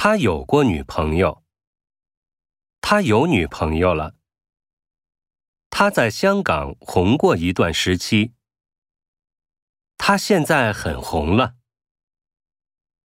他有过女朋友。他有女朋友了。他在香港红过一段时期。他现在很红了。